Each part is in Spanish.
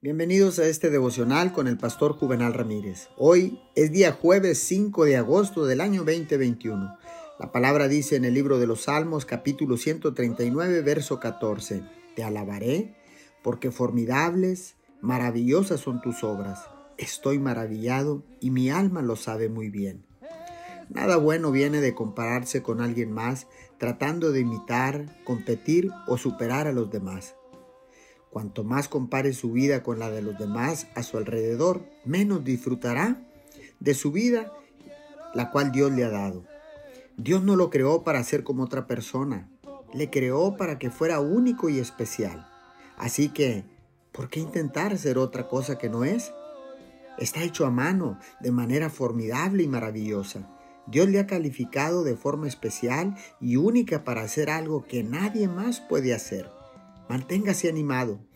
Bienvenidos a este devocional con el pastor Juvenal Ramírez. Hoy es día jueves 5 de agosto del año 2021. La palabra dice en el libro de los Salmos capítulo 139 verso 14, Te alabaré porque formidables, maravillosas son tus obras. Estoy maravillado y mi alma lo sabe muy bien. Nada bueno viene de compararse con alguien más tratando de imitar, competir o superar a los demás. Cuanto más compare su vida con la de los demás a su alrededor, menos disfrutará de su vida, la cual Dios le ha dado. Dios no lo creó para ser como otra persona, le creó para que fuera único y especial. Así que, ¿por qué intentar ser otra cosa que no es? Está hecho a mano, de manera formidable y maravillosa. Dios le ha calificado de forma especial y única para hacer algo que nadie más puede hacer. Manténgase animado.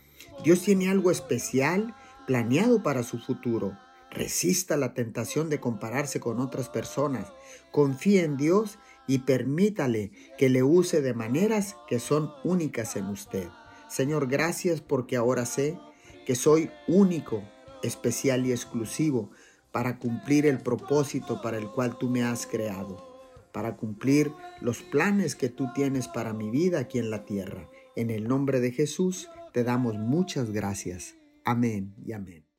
Dios tiene algo especial planeado para su futuro. Resista la tentación de compararse con otras personas. Confíe en Dios y permítale que le use de maneras que son únicas en usted. Señor, gracias porque ahora sé que soy único, especial y exclusivo para cumplir el propósito para el cual tú me has creado, para cumplir los planes que tú tienes para mi vida aquí en la tierra. En el nombre de Jesús te damos muchas gracias. Amén y amén.